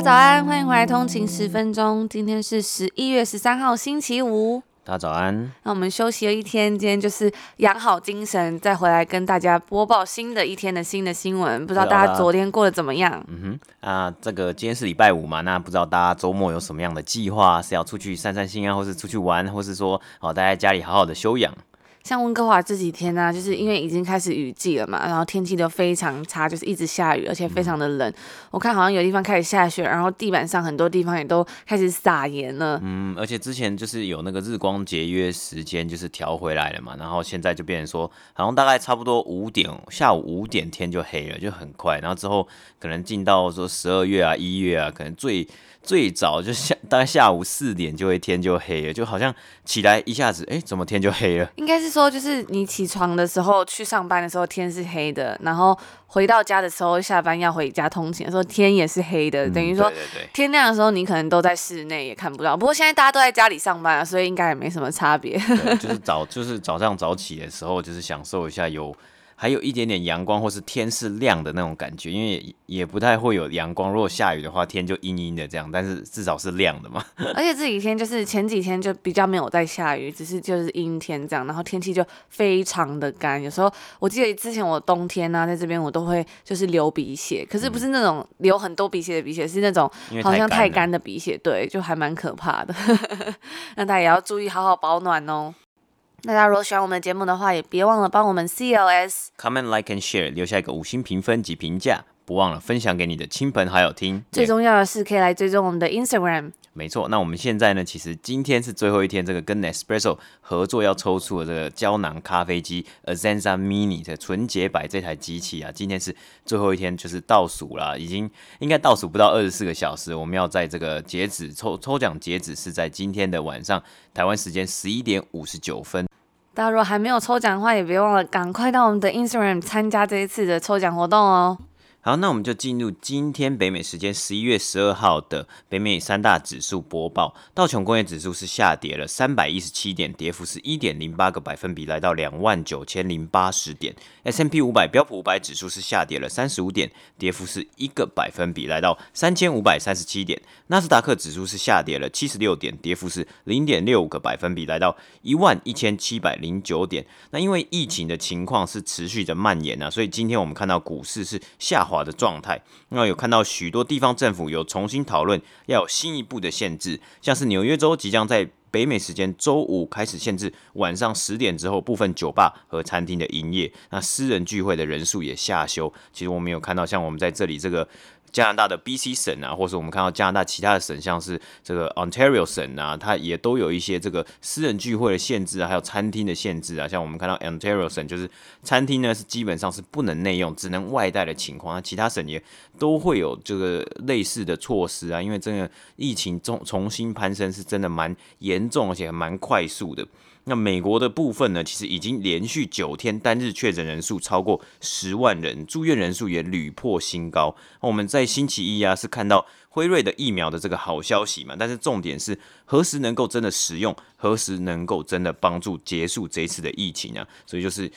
家早安，欢迎回来通勤十分钟。今天是十一月十三号，星期五。大家早安。那我们休息了一天，今天就是养好精神，再回来跟大家播报新的一天的新的新闻。不知道大家昨天过得怎么样？嗯哼，啊，这个今天是礼拜五嘛，那不知道大家周末有什么样的计划？是要出去散散心啊，或是出去玩，或是说哦，待在家里好好的休养？像温哥华这几天呢、啊，就是因为已经开始雨季了嘛，然后天气都非常差，就是一直下雨，而且非常的冷。嗯、我看好像有地方开始下雪，然后地板上很多地方也都开始撒盐了。嗯，而且之前就是有那个日光节约时间，就是调回来了嘛，然后现在就变成说，好像大概差不多五点，下午五点天就黑了，就很快。然后之后可能进到说十二月啊、一月啊，可能最。最早就下大概下午四点就会天就黑了，就好像起来一下子，哎、欸，怎么天就黑了？应该是说，就是你起床的时候去上班的时候天是黑的，然后回到家的时候下班要回家通勤的时候天也是黑的，嗯、等于说天亮的时候你可能都在室内也看不到。不过现在大家都在家里上班啊，所以应该也没什么差别。就是早就是早上早起的时候，就是享受一下有。还有一点点阳光，或是天是亮的那种感觉，因为也不太会有阳光。如果下雨的话，天就阴阴的这样，但是至少是亮的嘛。而且这几天就是前几天就比较没有在下雨，只是就是阴天这样，然后天气就非常的干。有时候我记得之前我冬天呢、啊，在这边我都会就是流鼻血，可是不是那种流很多鼻血的鼻血，是那种好像太干的鼻血，对，就还蛮可怕的。那大家也要注意好好保暖哦。大家如果喜欢我们的节目的话，也别忘了帮我们 CLS comment like and share 留下一个五星评分及评价，不忘了分享给你的亲朋好友听。最重要的是可以来追踪我们的 Instagram。没错，那我们现在呢，其实今天是最后一天，这个跟 Nespresso 合作要抽出的这个胶囊咖啡机 Azenza Mini 的纯洁版这台机器啊，今天是最后一天，就是倒数了，已经应该倒数不到二十四个小时，我们要在这个截止抽抽奖截止是在今天的晚上台湾时间十一点五十九分。大家如果还没有抽奖的话，也别忘了赶快到我们的 Instagram 参加这一次的抽奖活动哦。好，那我们就进入今天北美时间十一月十二号的北美三大指数播报。道琼工业指数是下跌了三百一十七点，跌幅是一点零八个百分比，来到两万九千零八十点。S M P 五百标普五百指数是下跌了三十五点，跌幅是一个百分比，来到三千五百三十七点。纳斯达克指数是下跌了七十六点，跌幅是零点六个百分比，来到一万一千七百零九点。那因为疫情的情况是持续的蔓延啊，所以今天我们看到股市是下。滑的状态，那有看到许多地方政府有重新讨论，要有新一步的限制，像是纽约州即将在北美时间周五开始限制晚上十点之后部分酒吧和餐厅的营业，那私人聚会的人数也下修。其实我们有看到，像我们在这里这个。加拿大的 BC 省啊，或是我们看到加拿大其他的省，像是这个 Ontario 省啊，它也都有一些这个私人聚会的限制啊，还有餐厅的限制啊。像我们看到 Ontario 省，就是餐厅呢是基本上是不能内用，只能外带的情况。那其他省也都会有这个类似的措施啊，因为这个疫情重重新攀升是真的蛮严重，而且蛮快速的。那美国的部分呢，其实已经连续九天单日确诊人数超过十万人，住院人数也屡破新高。那我们在星期一啊，是看到辉瑞的疫苗的这个好消息嘛，但是重点是何时能够真的使用，何时能够真的帮助结束这一次的疫情啊？所以就是。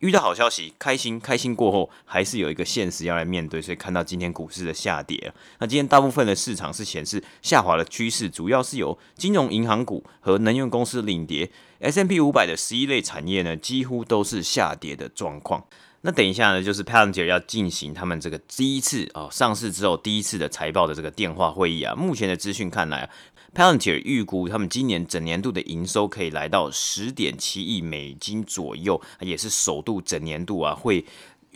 遇到好消息，开心，开心过后还是有一个现实要来面对，所以看到今天股市的下跌。那今天大部分的市场是显示下滑的趋势，主要是由金融银行股和能源公司领跌。S&P 五百的十一类产业呢，几乎都是下跌的状况。那等一下呢，就是 Palantir 要进行他们这个第一次哦上市之后第一次的财报的这个电话会议啊。目前的资讯看来。Palantir 预估他们今年整年度的营收可以来到十点七亿美金左右，也是首度整年度啊会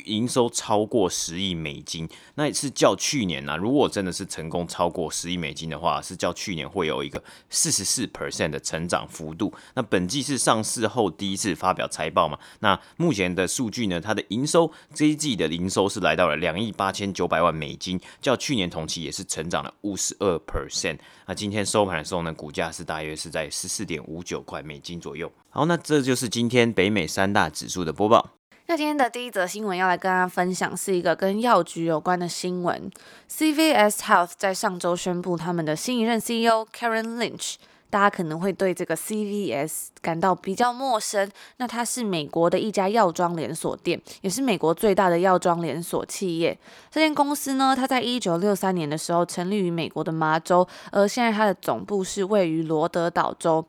营收超过十亿美金，那是较去年呢、如果真的是成功超过十亿美金的话，是较去年会有一个四十四 percent 的成长幅度。那本季是上市后第一次发表财报嘛？那目前的数据呢，它的营收这一季的营收是来到了两亿八千九百万美金，较去年同期也是成长了五十二 percent。那今天收盘的时候呢，股价是大约是在十四点五九块美金左右。好，那这就是今天北美三大指数的播报。那今天的第一则新闻要来跟大家分享，是一个跟药局有关的新闻。CVS Health 在上周宣布他们的新一任 CEO Karen Lynch。大家可能会对这个 CVS 感到比较陌生。那它是美国的一家药妆连锁店，也是美国最大的药妆连锁企业。这间公司呢，它在一九六三年的时候成立于美国的麻州，而现在它的总部是位于罗德岛州。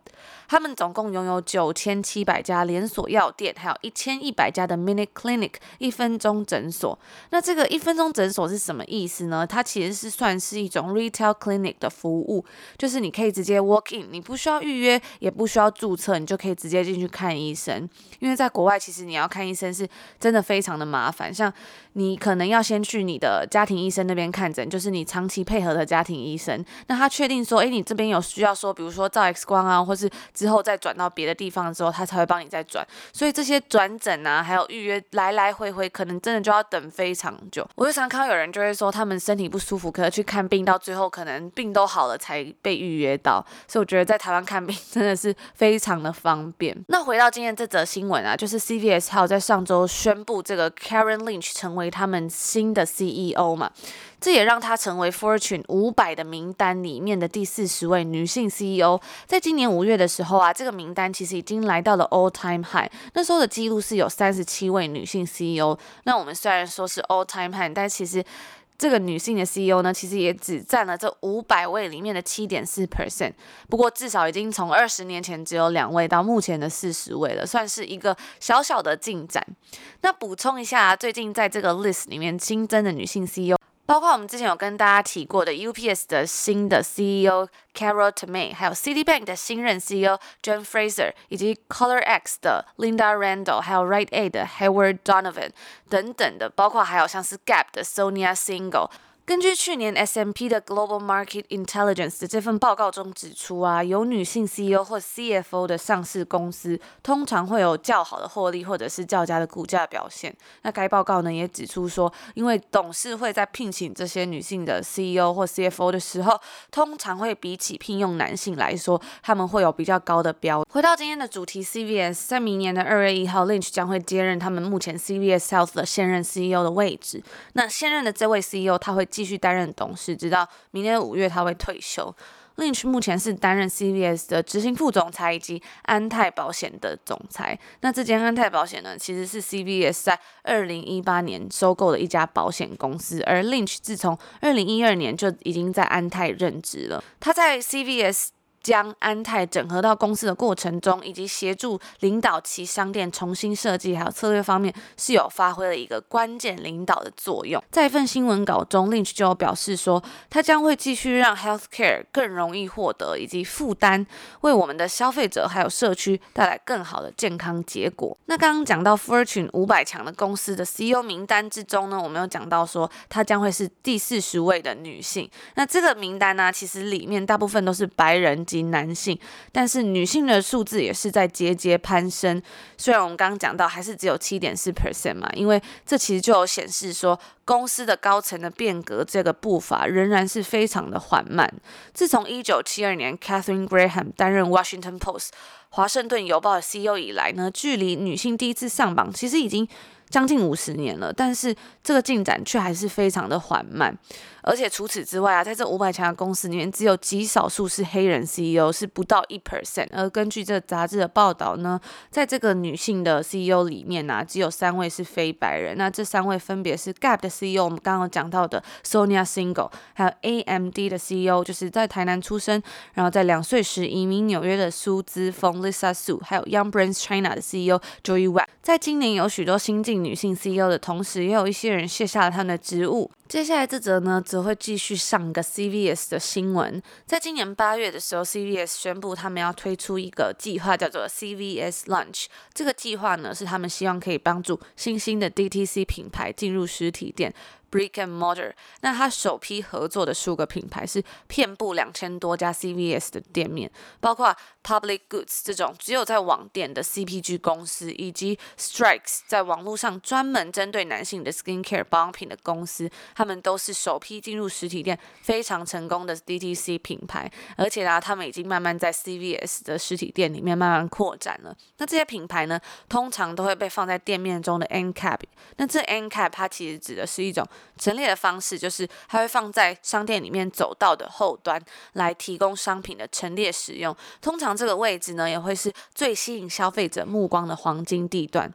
他们总共拥有九千七百家连锁药店，还有一千一百家的 Minute Clinic 一分钟诊所。那这个一分钟诊所是什么意思呢？它其实是算是一种 Retail Clinic 的服务，就是你可以直接 Walk in，你不需要预约，也不需要注册，你就可以直接进去看医生。因为在国外，其实你要看医生是真的非常的麻烦，像你可能要先去你的家庭医生那边看诊，就是你长期配合的家庭医生。那他确定说，诶，你这边有需要说，比如说照 X 光啊，或是之后再转到别的地方之后，他才会帮你再转。所以这些转诊啊，还有预约来来回回，可能真的就要等非常久。我就常看到有人就会说，他们身体不舒服，可是去看病到最后，可能病都好了才被预约到。所以我觉得觉得在台湾看病真的是非常的方便。那回到今天这则新闻啊，就是 CVS 还有在上周宣布这个 Karen Lynch 成为他们新的 CEO 嘛。这也让她成为 Fortune 五百的名单里面的第四十位女性 CEO。在今年五月的时候啊，这个名单其实已经来到了 all time high。那时候的记录是有三十七位女性 CEO。那我们虽然说是 all time high，但其实这个女性的 CEO 呢，其实也只占了这五百位里面的七点四 percent。不过至少已经从二十年前只有两位到目前的四十位了，算是一个小小的进展。那补充一下，最近在这个 list 里面新增的女性 CEO。包括我们之前有跟大家提过的 UPS 的新的 CEO Carol Tome，还有 Citibank 的新任 CEO John Fraser，以及 ColorX 的 Linda Randall，还有 Rite Aid 的 Howard Donovan 等等的，包括还有像是 Gap 的 Sonia Single。根据去年 S M P 的 Global Market Intelligence 的这份报告中指出啊，有女性 CEO 或 CFO 的上市公司通常会有较好的获利或者是较佳的股价表现。那该报告呢也指出说，因为董事会在聘请这些女性的 CEO 或 CFO 的时候，通常会比起聘用男性来说，他们会有比较高的标。回到今天的主题，CVS 在明年的二月一号，Lynch 将会接任他们目前 CVS Health 的现任 CEO 的位置。那现任的这位 CEO 他会。继续担任董事，直到明年五月他会退休。Lynch 目前是担任 CVS 的执行副总裁以及安泰保险的总裁。那这间安泰保险呢，其实是 CVS 在二零一八年收购的一家保险公司，而 Lynch 自从二零一二年就已经在安泰任职了。他在 CVS。将安泰整合到公司的过程中，以及协助领导其商店重新设计还有策略方面，是有发挥了一个关键领导的作用。在一份新闻稿中，Lynch 就表示说，他将会继续让 healthcare 更容易获得以及负担，为我们的消费者还有社区带来更好的健康结果。那刚刚讲到 Fortune 五百强的公司的 CEO 名单之中呢，我们有讲到说，他将会是第四十位的女性。那这个名单呢，其实里面大部分都是白人。男性，但是女性的数字也是在节节攀升。虽然我们刚刚讲到还是只有七点四 percent 嘛，因为这其实就有显示说，公司的高层的变革这个步伐仍然是非常的缓慢。自从一九七二年 Katharine Graham 担任 Washington Post 华盛顿邮报的 CEO 以来呢，距离女性第一次上榜其实已经将近五十年了，但是这个进展却还是非常的缓慢。而且除此之外啊，在这五百强的公司里面，只有极少数是黑人 CEO，是不到一 percent。而根据这杂志的报道呢，在这个女性的 CEO 里面呢、啊，只有三位是非白人。那这三位分别是 Gap 的 CEO，我们刚刚讲到的 Sonia Single，还有 AMD 的 CEO，就是在台南出生，然后在两岁时移民纽约的苏姿丰 Lisa Su，还有 Young Brands China 的 CEO Joey Wat。在今年有许多新晋女性 CEO 的同时，也有一些人卸下了他们的职务。接下来这则呢，则会继续上个 CVS 的新闻。在今年八月的时候，CVS 宣布他们要推出一个计划，叫做 CVS Lunch。这个计划呢，是他们希望可以帮助新兴的 DTC 品牌进入实体店。Brick and Mortar，那他首批合作的数个品牌是遍布两千多家 CVS 的店面，包括 Public Goods 这种只有在网店的 CPG 公司，以及 Strikes 在网络上专门针对男性的 Skincare 保养品的公司，他们都是首批进入实体店非常成功的 DTC 品牌，而且呢，他们已经慢慢在 CVS 的实体店里面慢慢扩展了。那这些品牌呢，通常都会被放在店面中的 End Cap，那这 End Cap 它其实指的是一种。陈列的方式就是，它会放在商店里面走道的后端，来提供商品的陈列使用。通常这个位置呢，也会是最吸引消费者目光的黄金地段。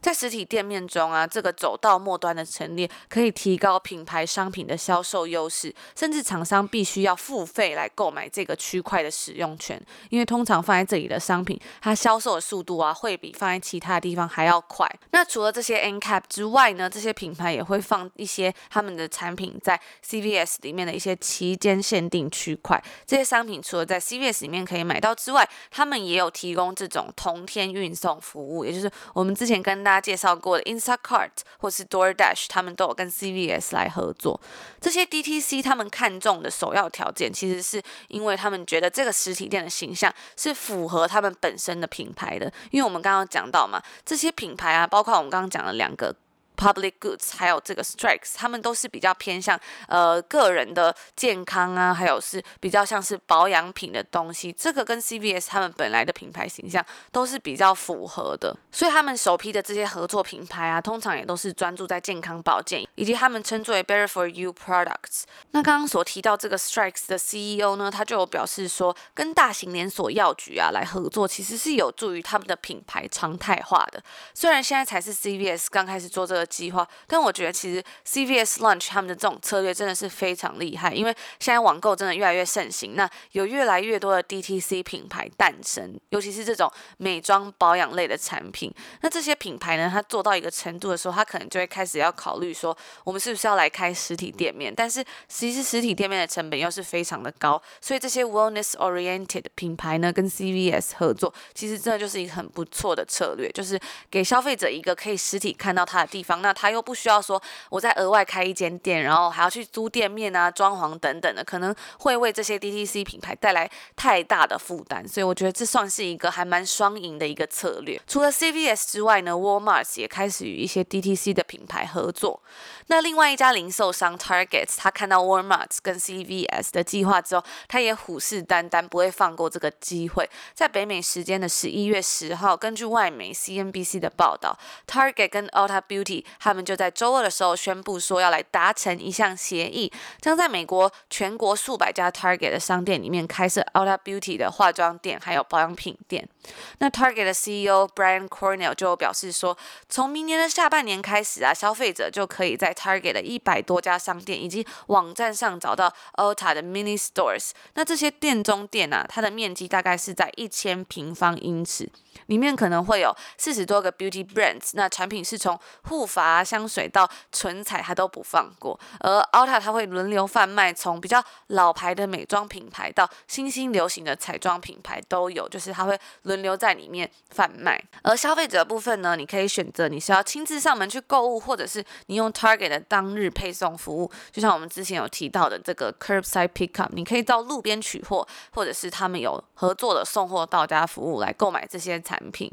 在实体店面中啊，这个走道末端的陈列可以提高品牌商品的销售优势，甚至厂商必须要付费来购买这个区块的使用权，因为通常放在这里的商品，它销售的速度啊，会比放在其他地方还要快。那除了这些 N cap 之外呢，这些品牌也会放一些他们的产品在 CVS 里面的一些期间限定区块。这些商品除了在 CVS 里面可以买到之外，他们也有提供这种同天运送服务，也就是我们之前。跟大家介绍过的 Instacart 或是 DoorDash，他们都有跟 CVS 来合作。这些 DTC 他们看中的首要条件，其实是因为他们觉得这个实体店的形象是符合他们本身的品牌的。因为我们刚刚讲到嘛，这些品牌啊，包括我们刚刚讲的两个。Public Goods 还有这个 Strikes，他们都是比较偏向呃个人的健康啊，还有是比较像是保养品的东西。这个跟 CVS 他们本来的品牌形象都是比较符合的，所以他们首批的这些合作品牌啊，通常也都是专注在健康保健，以及他们称作为 Better for You Products。那刚刚所提到这个 Strikes 的 CEO 呢，他就有表示说，跟大型连锁药局啊来合作，其实是有助于他们的品牌常态化的。虽然现在才是 CVS 刚开始做这个。计划，但我觉得其实 CVS l u n c h 他们的这种策略真的是非常厉害，因为现在网购真的越来越盛行，那有越来越多的 DTC 品牌诞生，尤其是这种美妆保养类的产品。那这些品牌呢，它做到一个程度的时候，它可能就会开始要考虑说，我们是不是要来开实体店面？但是其实实体店面的成本又是非常的高，所以这些 Wellness Oriented 品牌呢，跟 CVS 合作，其实真的就是一个很不错的策略，就是给消费者一个可以实体看到它的地方。那他又不需要说，我再额外开一间店，然后还要去租店面啊、装潢等等的，可能会为这些 DTC 品牌带来太大的负担。所以我觉得这算是一个还蛮双赢的一个策略。除了 CVS 之外呢，Walmart 也开始与一些 DTC 的品牌合作。那另外一家零售商 Target，他看到 Walmart 跟 CVS 的计划之后，他也虎视眈眈，不会放过这个机会。在北美时间的十一月十号，根据外媒 CNBC 的报道，Target 跟 Ulta Beauty 他们就在周二的时候宣布说要来达成一项协议，将在美国全国数百家 Target 的商店里面开设 Ulta Beauty 的化妆店，还有保养品店。那 Target 的 CEO Brian Cornell 就表示说，从明年的下半年开始啊，消费者就可以在 Target 的一百多家商店以及网站上找到 Ulta 的 Mini Stores。那这些店中店啊，它的面积大概是在一千平方英尺，里面可能会有四十多个 Beauty Brands。那产品是从护发、香水到唇彩，它都不放过。而 Ulta 它会轮流贩卖，从比较老牌的美妆品牌到新兴流行的彩妆品牌都有，就是它会轮流在里面贩卖。而消费者部分呢，你可以选择你是要亲自上门去购物，或者是你用 Target 给的当日配送服务，就像我们之前有提到的这个 Curbside Pickup，你可以到路边取货，或者是他们有合作的送货到家服务来购买这些产品。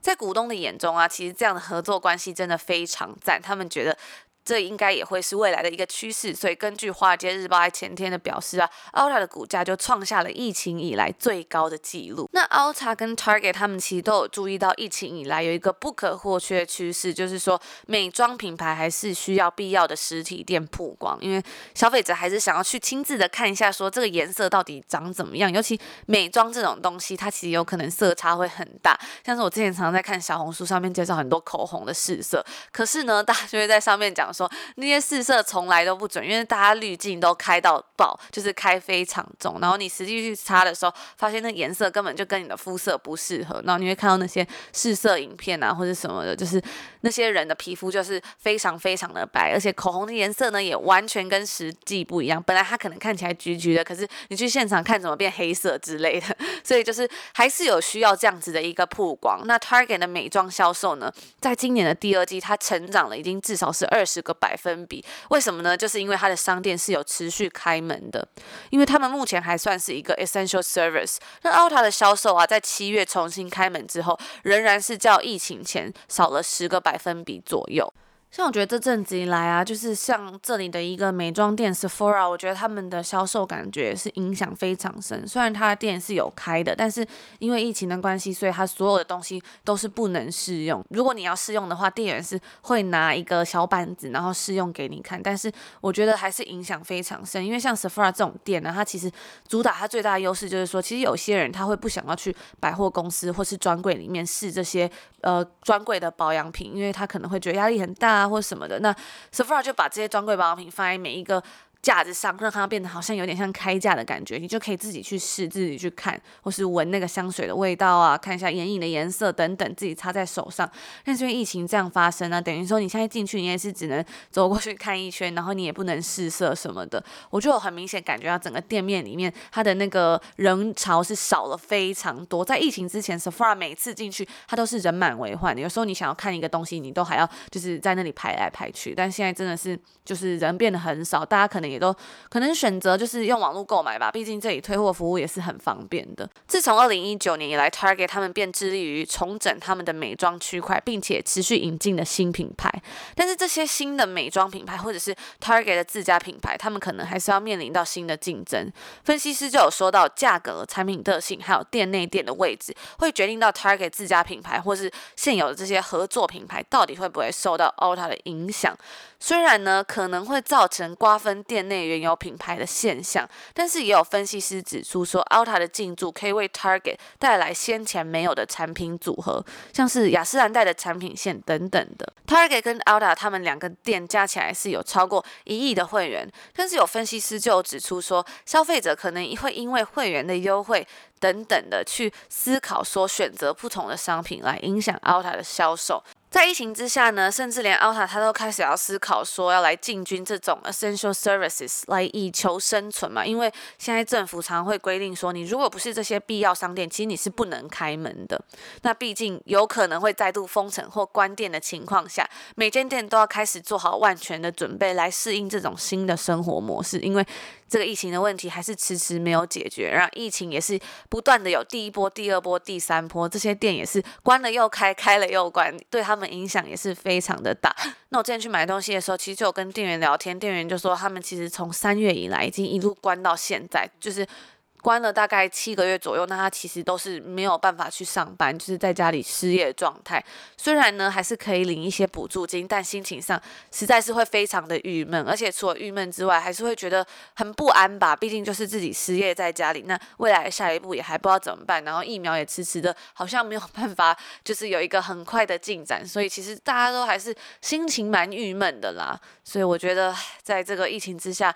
在股东的眼中啊，其实这样的合作关系真的非常赞，他们觉得。这应该也会是未来的一个趋势，所以根据《华尔街日报》在前天的表示啊，Ulta 的股价就创下了疫情以来最高的纪录。那 Ulta 跟 Target 他们其实都有注意到疫情以来有一个不可或缺的趋势，就是说美妆品牌还是需要必要的实体店曝光，因为消费者还是想要去亲自的看一下，说这个颜色到底长怎么样。尤其美妆这种东西，它其实有可能色差会很大，像是我之前常常在看小红书上面介绍很多口红的试色，可是呢，大家就会在上面讲。说，那些试色从来都不准，因为大家滤镜都开到爆，就是开非常重，然后你实际去擦的时候，发现那颜色根本就跟你的肤色不适合，然后你会看到那些试色影片啊或者什么的，就是那些人的皮肤就是非常非常的白，而且口红的颜色呢也完全跟实际不一样，本来它可能看起来橘橘的，可是你去现场看怎么变黑色之类的，所以就是还是有需要这样子的一个曝光。那 Target 的美妆销售呢，在今年的第二季，它成长了已经至少是二十个百分比。为什么呢？就是因为它的商店是有持续开门的，因为他们目前还算是一个 essential service。那 Ulta 的销售啊，在七月重新开门之后，仍然是较疫情前少了十个百分比左右。像我觉得这阵子以来啊，就是像这里的一个美妆店 Sephora，我觉得他们的销售感觉是影响非常深。虽然他的店是有开的，但是因为疫情的关系，所以他所有的东西都是不能试用。如果你要试用的话，店员是会拿一个小板子，然后试用给你看。但是我觉得还是影响非常深，因为像 Sephora 这种店呢，它其实主打它最大的优势就是说，其实有些人他会不想要去百货公司或是专柜里面试这些呃专柜的保养品，因为他可能会觉得压力很大。啊，或什么的，那 Sephora 就把这些专柜保养品放在每一个。架子上让它变得好像有点像开架的感觉，你就可以自己去试，自己去看，或是闻那个香水的味道啊，看一下眼影的颜色等等，自己擦在手上。但是因为疫情这样发生呢，等于说你现在进去，你也是只能走过去看一圈，然后你也不能试色什么的。我就很明显感觉到整个店面里面它的那个人潮是少了非常多。在疫情之前，Sephora 每次进去它都是人满为患的，有时候你想要看一个东西，你都还要就是在那里排来排去。但现在真的是就是人变得很少，大家可能。也都可能选择就是用网络购买吧，毕竟这里退货服务也是很方便的。自从二零一九年以来，Target 他们便致力于重整他们的美妆区块，并且持续引进的新品牌。但是这些新的美妆品牌或者是 Target 的自家品牌，他们可能还是要面临到新的竞争。分析师就有说到，价格、产品特性还有店内店的位置，会决定到 Target 自家品牌或是现有的这些合作品牌到底会不会受到 Ulta 的影响。虽然呢，可能会造成瓜分店内原有品牌的现象，但是也有分析师指出说，Ulta 的进驻可以为 Target 带来先前没有的产品组合，像是雅诗兰黛的产品线等等的。Target 跟 Ulta 他们两个店加起来是有超过一亿的会员，但是有分析师就指出说，消费者可能会因为会员的优惠等等的去思考说，选择不同的商品来影响 Ulta 的销售。在疫情之下呢，甚至连 Ulta 他都开始要思考说要来进军这种 essential services 来以求生存嘛。因为现在政府常会规定说，你如果不是这些必要商店，其实你是不能开门的。那毕竟有可能会再度封城或关店的情况下，每间店都要开始做好万全的准备来适应这种新的生活模式。因为这个疫情的问题还是迟迟没有解决，然后疫情也是不断的有第一波、第二波、第三波，这些店也是关了又开，开了又关，对他们影响也是非常的大。那我之前去买东西的时候，其实就有跟店员聊天，店员就说他们其实从三月以来已经一路关到现在，就是。关了大概七个月左右，那他其实都是没有办法去上班，就是在家里失业状态。虽然呢，还是可以领一些补助金，但心情上实在是会非常的郁闷。而且除了郁闷之外，还是会觉得很不安吧。毕竟就是自己失业在家里，那未来下一步也还不知道怎么办。然后疫苗也迟迟的，好像没有办法，就是有一个很快的进展。所以其实大家都还是心情蛮郁闷的啦。所以我觉得，在这个疫情之下。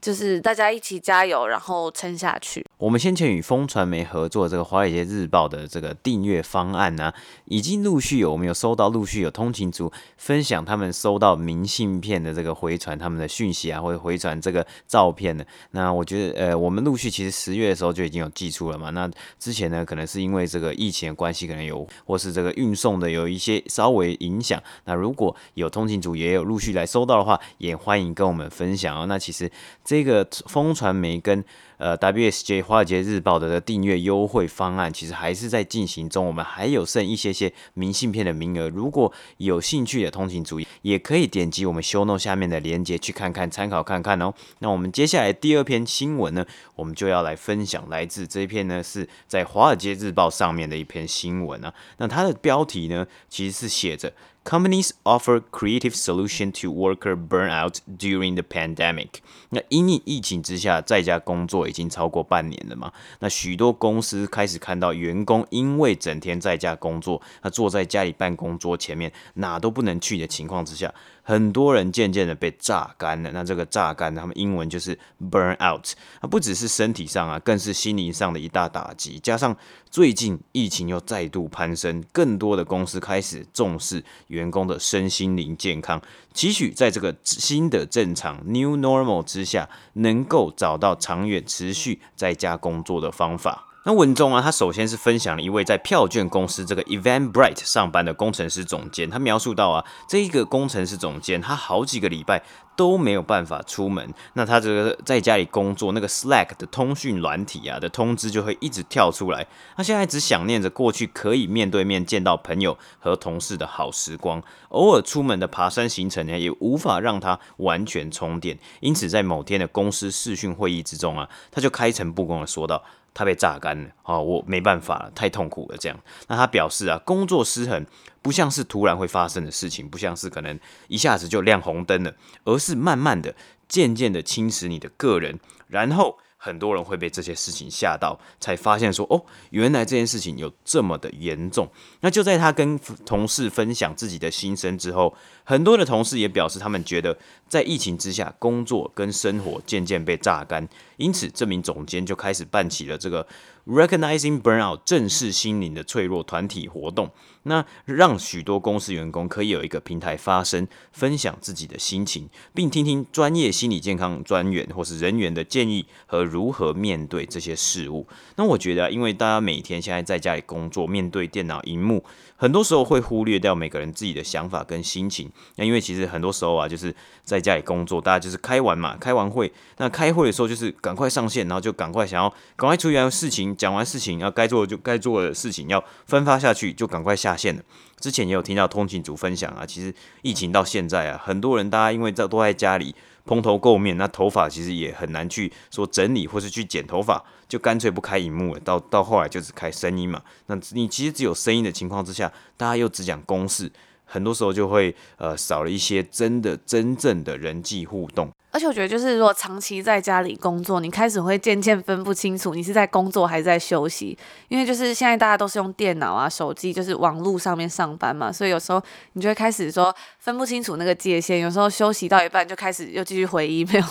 就是大家一起加油，然后撑下去。我们先前与风传媒合作这个《华尔街日报》的这个订阅方案呢、已经陆续有我们有收到陆续有通勤族分享他们收到明信片的这个回传他们的讯息啊，或者回传这个照片的。那我觉得呃，我们陆续其实十月的时候就已经有寄出了嘛。那之前呢，可能是因为这个疫情的关系，可能有或是这个运送的有一些稍微影响。那如果有通勤族也有陆续来收到的话，也欢迎跟我们分享哦。那其实。这个风传媒跟呃 WSJ 华尔街日报的订阅优惠方案，其实还是在进行中。我们还有剩一些些明信片的名额，如果有兴趣的通勤族，也可以点击我们 show note 下面的链接去看看，参考看看哦。那我们接下来第二篇新闻呢，我们就要来分享来自这一篇呢是在华尔街日报上面的一篇新闻啊。那它的标题呢，其实是写着。Companies offer creative solution to worker burnout during the pandemic。那因疫疫情之下，在家工作已经超过半年了嘛。那许多公司开始看到员工因为整天在家工作，那坐在家里办公桌前面哪都不能去的情况之下。很多人渐渐的被榨干了。那这个榨干，他们英文就是 burn out。那不只是身体上啊，更是心灵上的一大打击。加上最近疫情又再度攀升，更多的公司开始重视员工的身心灵健康，期许在这个新的正常 new normal 之下，能够找到长远持续在家工作的方法。那文中啊，他首先是分享了一位在票券公司这个 Eventbrite 上班的工程师总监，他描述到啊，这一个工程师总监他好几个礼拜都没有办法出门，那他这个在家里工作，那个 Slack 的通讯软体啊的通知就会一直跳出来，他现在只想念着过去可以面对面见到朋友和同事的好时光，偶尔出门的爬山行程呢，也无法让他完全充电，因此在某天的公司视讯会议之中啊，他就开诚布公的说道。他被榨干了，哦，我没办法了，太痛苦了。这样，那他表示啊，工作失衡不像是突然会发生的事情，不像是可能一下子就亮红灯了，而是慢慢的、渐渐的侵蚀你的个人，然后。很多人会被这些事情吓到，才发现说哦，原来这件事情有这么的严重。那就在他跟同事分享自己的心声之后，很多的同事也表示他们觉得在疫情之下，工作跟生活渐渐被榨干。因此，这名总监就开始办起了这个 Recognizing Burnout 正视心灵的脆弱团体活动。那让许多公司员工可以有一个平台发声，分享自己的心情，并听听专业心理健康专员或是人员的建议和如何面对这些事物。那我觉得，因为大家每天现在在家里工作，面对电脑荧幕，很多时候会忽略掉每个人自己的想法跟心情。那因为其实很多时候啊，就是在家里工作，大家就是开完嘛，开完会，那开会的时候就是赶快上线，然后就赶快想要赶快处理完事情，讲完事情，要该做的就该做的事情要分发下去，就赶快下。线了。之前也有听到通勤族分享啊，其实疫情到现在啊，很多人大家因为在都在家里蓬头垢面，那头发其实也很难去说整理或是去剪头发，就干脆不开荧幕了。到到后来就只开声音嘛。那你其实只有声音的情况之下，大家又只讲公式，很多时候就会呃少了一些真的真正的人际互动。而且我觉得，就是如果长期在家里工作，你开始会渐渐分不清楚你是在工作还是在休息，因为就是现在大家都是用电脑啊、手机，就是网络上面上班嘛，所以有时候你就会开始说分不清楚那个界限，有时候休息到一半就开始又继续回 email，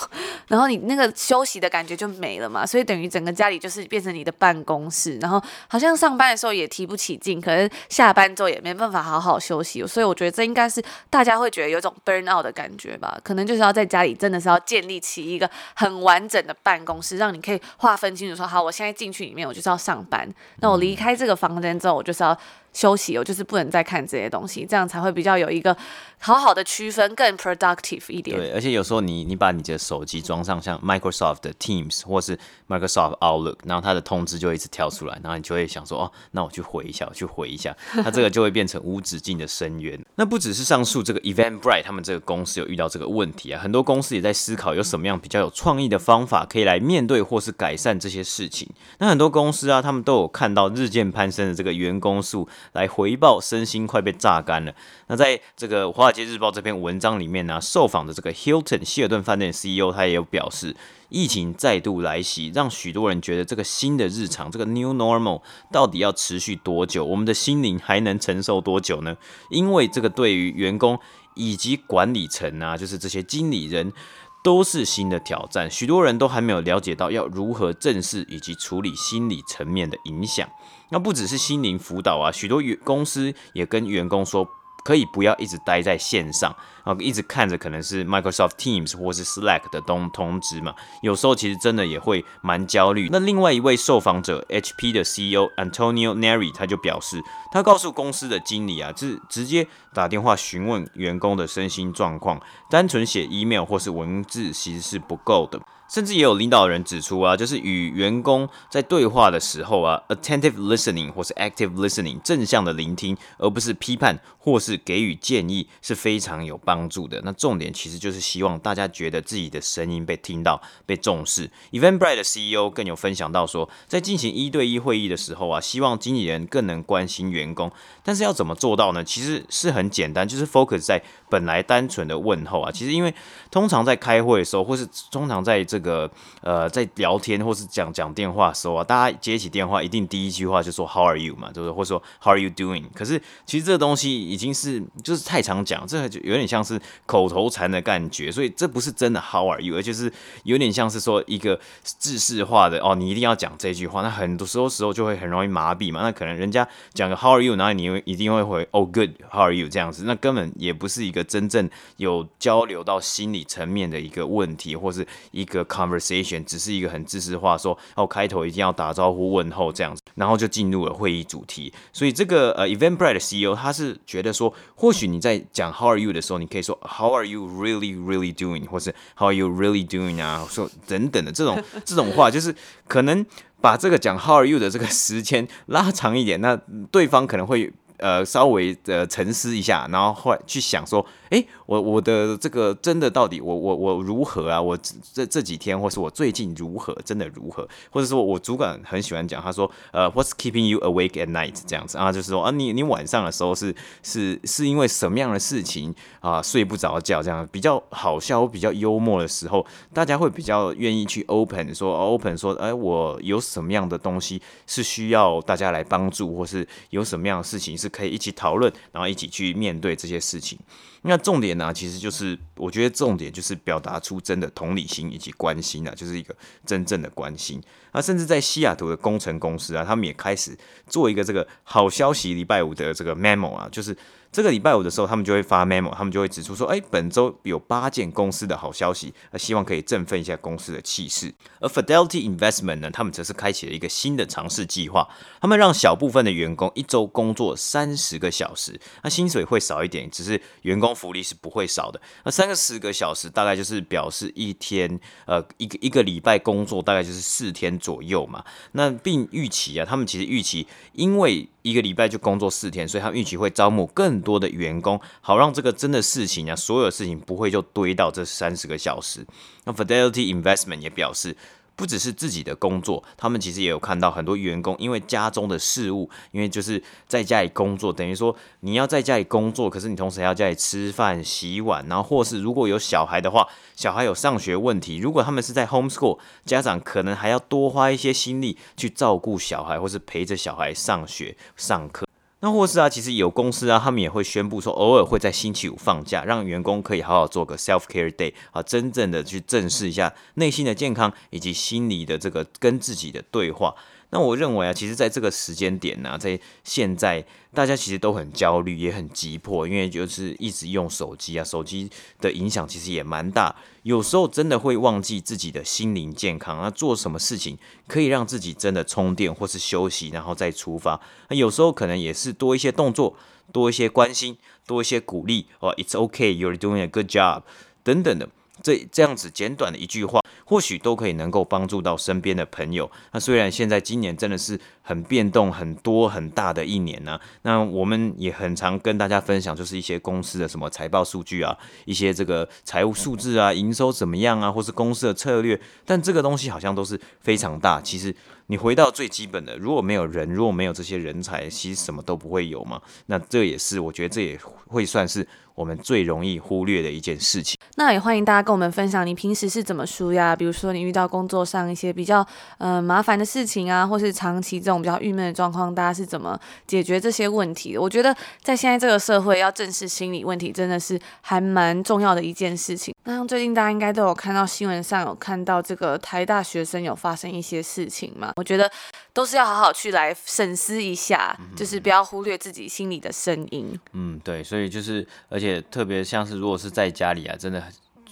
然后你那个休息的感觉就没了嘛，所以等于整个家里就是变成你的办公室，然后好像上班的时候也提不起劲，可是下班之后也没办法好好休息，所以我觉得这应该是大家会觉得有种 burn out 的感觉吧，可能就是要在家里真的是。要建立起一个很完整的办公室，让你可以划分清楚说，好，我现在进去里面，我就是要上班。那我离开这个房间之后，我就是要。休息，哦就是不能再看这些东西，这样才会比较有一个好好的区分，更 productive 一点。对，而且有时候你你把你的手机装上像 Microsoft 的 Teams 或是 Microsoft Outlook，然后它的通知就会一直跳出来，然后你就会想说，哦，那我去回一下，我去回一下，它这个就会变成无止境的深渊。那不只是上述这个 Eventbrite 他们这个公司有遇到这个问题啊，很多公司也在思考有什么样比较有创意的方法可以来面对或是改善这些事情。那很多公司啊，他们都有看到日渐攀升的这个员工数。来回报身心快被榨干了。那在这个《华尔街日报》这篇文章里面呢、受访的这个 Hilton 希尔顿饭店 CEO 他也有表示，疫情再度来袭，让许多人觉得这个新的日常，这个 New Normal 到底要持续多久？我们的心灵还能承受多久呢？因为这个对于员工以及管理层啊，就是这些经理人。都是新的挑战，许多人都还没有了解到要如何正视以及处理心理层面的影响。那不只是心灵辅导啊，许多员公司也跟员工说。可以不要一直待在线上啊，一直看着可能是 Microsoft Teams 或是 Slack 的东通知嘛，有时候其实真的也会蛮焦虑。那另外一位受访者 HP 的 CEO Antonio Neri 他就表示，他告诉公司的经理啊，是直接打电话询问员工的身心状况，单纯写 email 或是文字其实是不够的。甚至也有领导人指出啊，就是与员工在对话的时候啊，attentive listening 或是 active listening 正向的聆听，而不是批判或是给予建议是非常有帮助的。那重点其实就是希望大家觉得自己的声音被听到、被重视。Eventbrite 的 CEO 更有分享到说，在进行一对一会议的时候啊，希望经纪人更能关心员工。但是要怎么做到呢？其实是很简单，就是 focus 在本来单纯的问候啊。其实因为通常在开会的时候，或是通常在这个呃在聊天或是讲讲电话的时候啊，大家接起电话一定第一句话就说 How are you 嘛，就是？或者说 How are you doing？可是其实这东西已经是就是太常讲，这个就有点像是口头禅的感觉，所以这不是真的 How are you，而就是有点像是说一个制式化的哦，你一定要讲这句话。那很多时候时候就会很容易麻痹嘛。那可能人家讲个 How are you，然后你一定会回 Oh Good，How are you 这样子，那根本也不是一个真正有交流到心理层面的一个问题，或是一个 conversation，只是一个很制式化说哦，开头一定要打招呼问候这样子，然后就进入了会议主题。所以这个呃 Eventbrite 的 CEO 他是觉得说，或许你在讲 How are you 的时候，你可以说 How are you really really doing，或是 How are you really doing 啊，说等等的这种这种话，就是可能把这个讲 How are you 的这个时间拉长一点，那对方可能会。呃，稍微的沉思一下，然后后来去想说，诶，我我的这个真的到底我我我如何啊？我这这几天，或是我最近如何，真的如何？或者说我主管很喜欢讲，他说，呃，What's keeping you awake at night？这样子啊，就是说啊，你你晚上的时候是是是因为什么样的事情啊睡不着觉？这样比较好笑，比较幽默的时候，大家会比较愿意去 open 说 open 说，哎，我有什么样的东西是需要大家来帮助，或是有什么样的事情是。可以一起讨论，然后一起去面对这些事情。那重点呢，其实就是我觉得重点就是表达出真的同理心以及关心啊，就是一个真正的关心。那甚至在西雅图的工程公司啊，他们也开始做一个这个好消息礼拜五的这个 memo 啊，就是。这个礼拜五的时候，他们就会发 memo，他们就会指出说，哎，本周有八件公司的好消息，那希望可以振奋一下公司的气势。而 Fidelity Investment 呢，他们则是开启了一个新的尝试计划，他们让小部分的员工一周工作三十个小时，那薪水会少一点，只是员工福利是不会少的。那三个十个小时大概就是表示一天，呃，一个一个礼拜工作大概就是四天左右嘛。那并预期啊，他们其实预期，因为一个礼拜就工作四天，所以他预期会招募更多的员工，好让这个真的事情啊，所有事情不会就堆到这三十个小时。那 Fidelity Investment 也表示。不只是自己的工作，他们其实也有看到很多员工因为家中的事务，因为就是在家里工作，等于说你要在家里工作，可是你同时还要在家里吃饭、洗碗，然后或是如果有小孩的话，小孩有上学问题，如果他们是在 homeschool，家长可能还要多花一些心力去照顾小孩，或是陪着小孩上学、上课。那或是啊，其实有公司啊，他们也会宣布说，偶尔会在星期五放假，让员工可以好好做个 self care day 啊，真正的去正视一下内心的健康以及心理的这个跟自己的对话。那我认为啊，其实在这个时间点呢、啊，在现在大家其实都很焦虑，也很急迫，因为就是一直用手机啊，手机的影响其实也蛮大。有时候真的会忘记自己的心灵健康，那做什么事情可以让自己真的充电或是休息，然后再出发。那有时候可能也是多一些动作，多一些关心，多一些鼓励哦，It's okay, you're doing a good job，等等的。这这样子简短的一句话，或许都可以能够帮助到身边的朋友。那虽然现在今年真的是很变动很多很大的一年呢、那我们也很常跟大家分享，就是一些公司的什么财报数据啊，一些这个财务数字啊，营收怎么样啊，或是公司的策略。但这个东西好像都是非常大。其实你回到最基本的，如果没有人，如果没有这些人才，其实什么都不会有嘛。那这也是我觉得这也会算是我们最容易忽略的一件事情。那也欢迎大家跟我们分享你平时是怎么纾压，比如说你遇到工作上一些比较呃麻烦的事情啊，或是长期这种比较郁闷的状况，大家是怎么解决这些问题的？我觉得在现在这个社会，要正视心理问题真的是还蛮重要的一件事情。那像最近大家应该都有看到新闻上有看到这个台大学生有发生一些事情嘛？我觉得都是要好好去来审视一下，就是不要忽略自己心里的声音。嗯，对，所以就是而且特别像是如果是在家里啊，真的。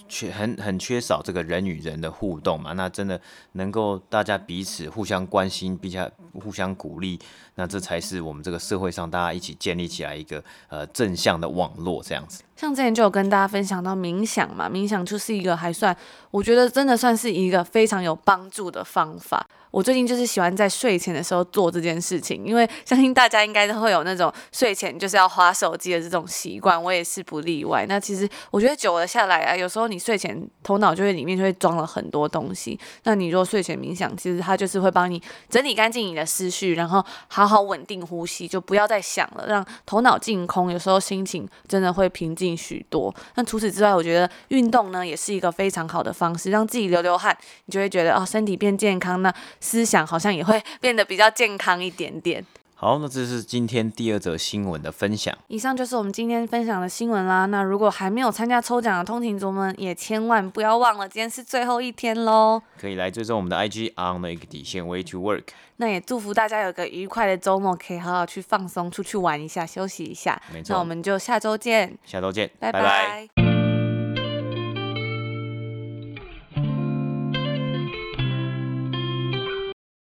缺很很缺少这个人与人的互动嘛，那真的能够大家彼此互相关心，并且互相鼓励，那这才是我们这个社会上大家一起建立起来一个呃正向的网络这样子。像之前就有跟大家分享到冥想嘛，冥想就是一个还算，我觉得真的算是一个非常有帮助的方法。我最近就是喜欢在睡前的时候做这件事情，因为相信大家应该都会有那种睡前就是要划手机的这种习惯，我也是不例外。那其实我觉得久了下来啊，有时候你睡前头脑就会里面就会装了很多东西。那你如果睡前冥想，其实它就是会帮你整理干净你的思绪，然后好好稳定呼吸，就不要再想了，让头脑净空。有时候心情真的会平静许多。那除此之外，我觉得运动呢也是一个非常好的方式，让自己流流汗，你就会觉得哦，身体变健康，那思想好像也会变得比较健康一点点。好，那这是今天第二则新闻的分享。以上就是我们今天分享的新闻啦。那如果还没有参加抽奖的通勤族们，也千万不要忘了，今天是最后一天喽。可以来追踪我们的 IG on 的一个底线 way to work。那也祝福大家有个愉快的周末，可以好好去放松，出去玩一下，休息一下。没错。那我们就下周见。下周见，拜拜。拜拜。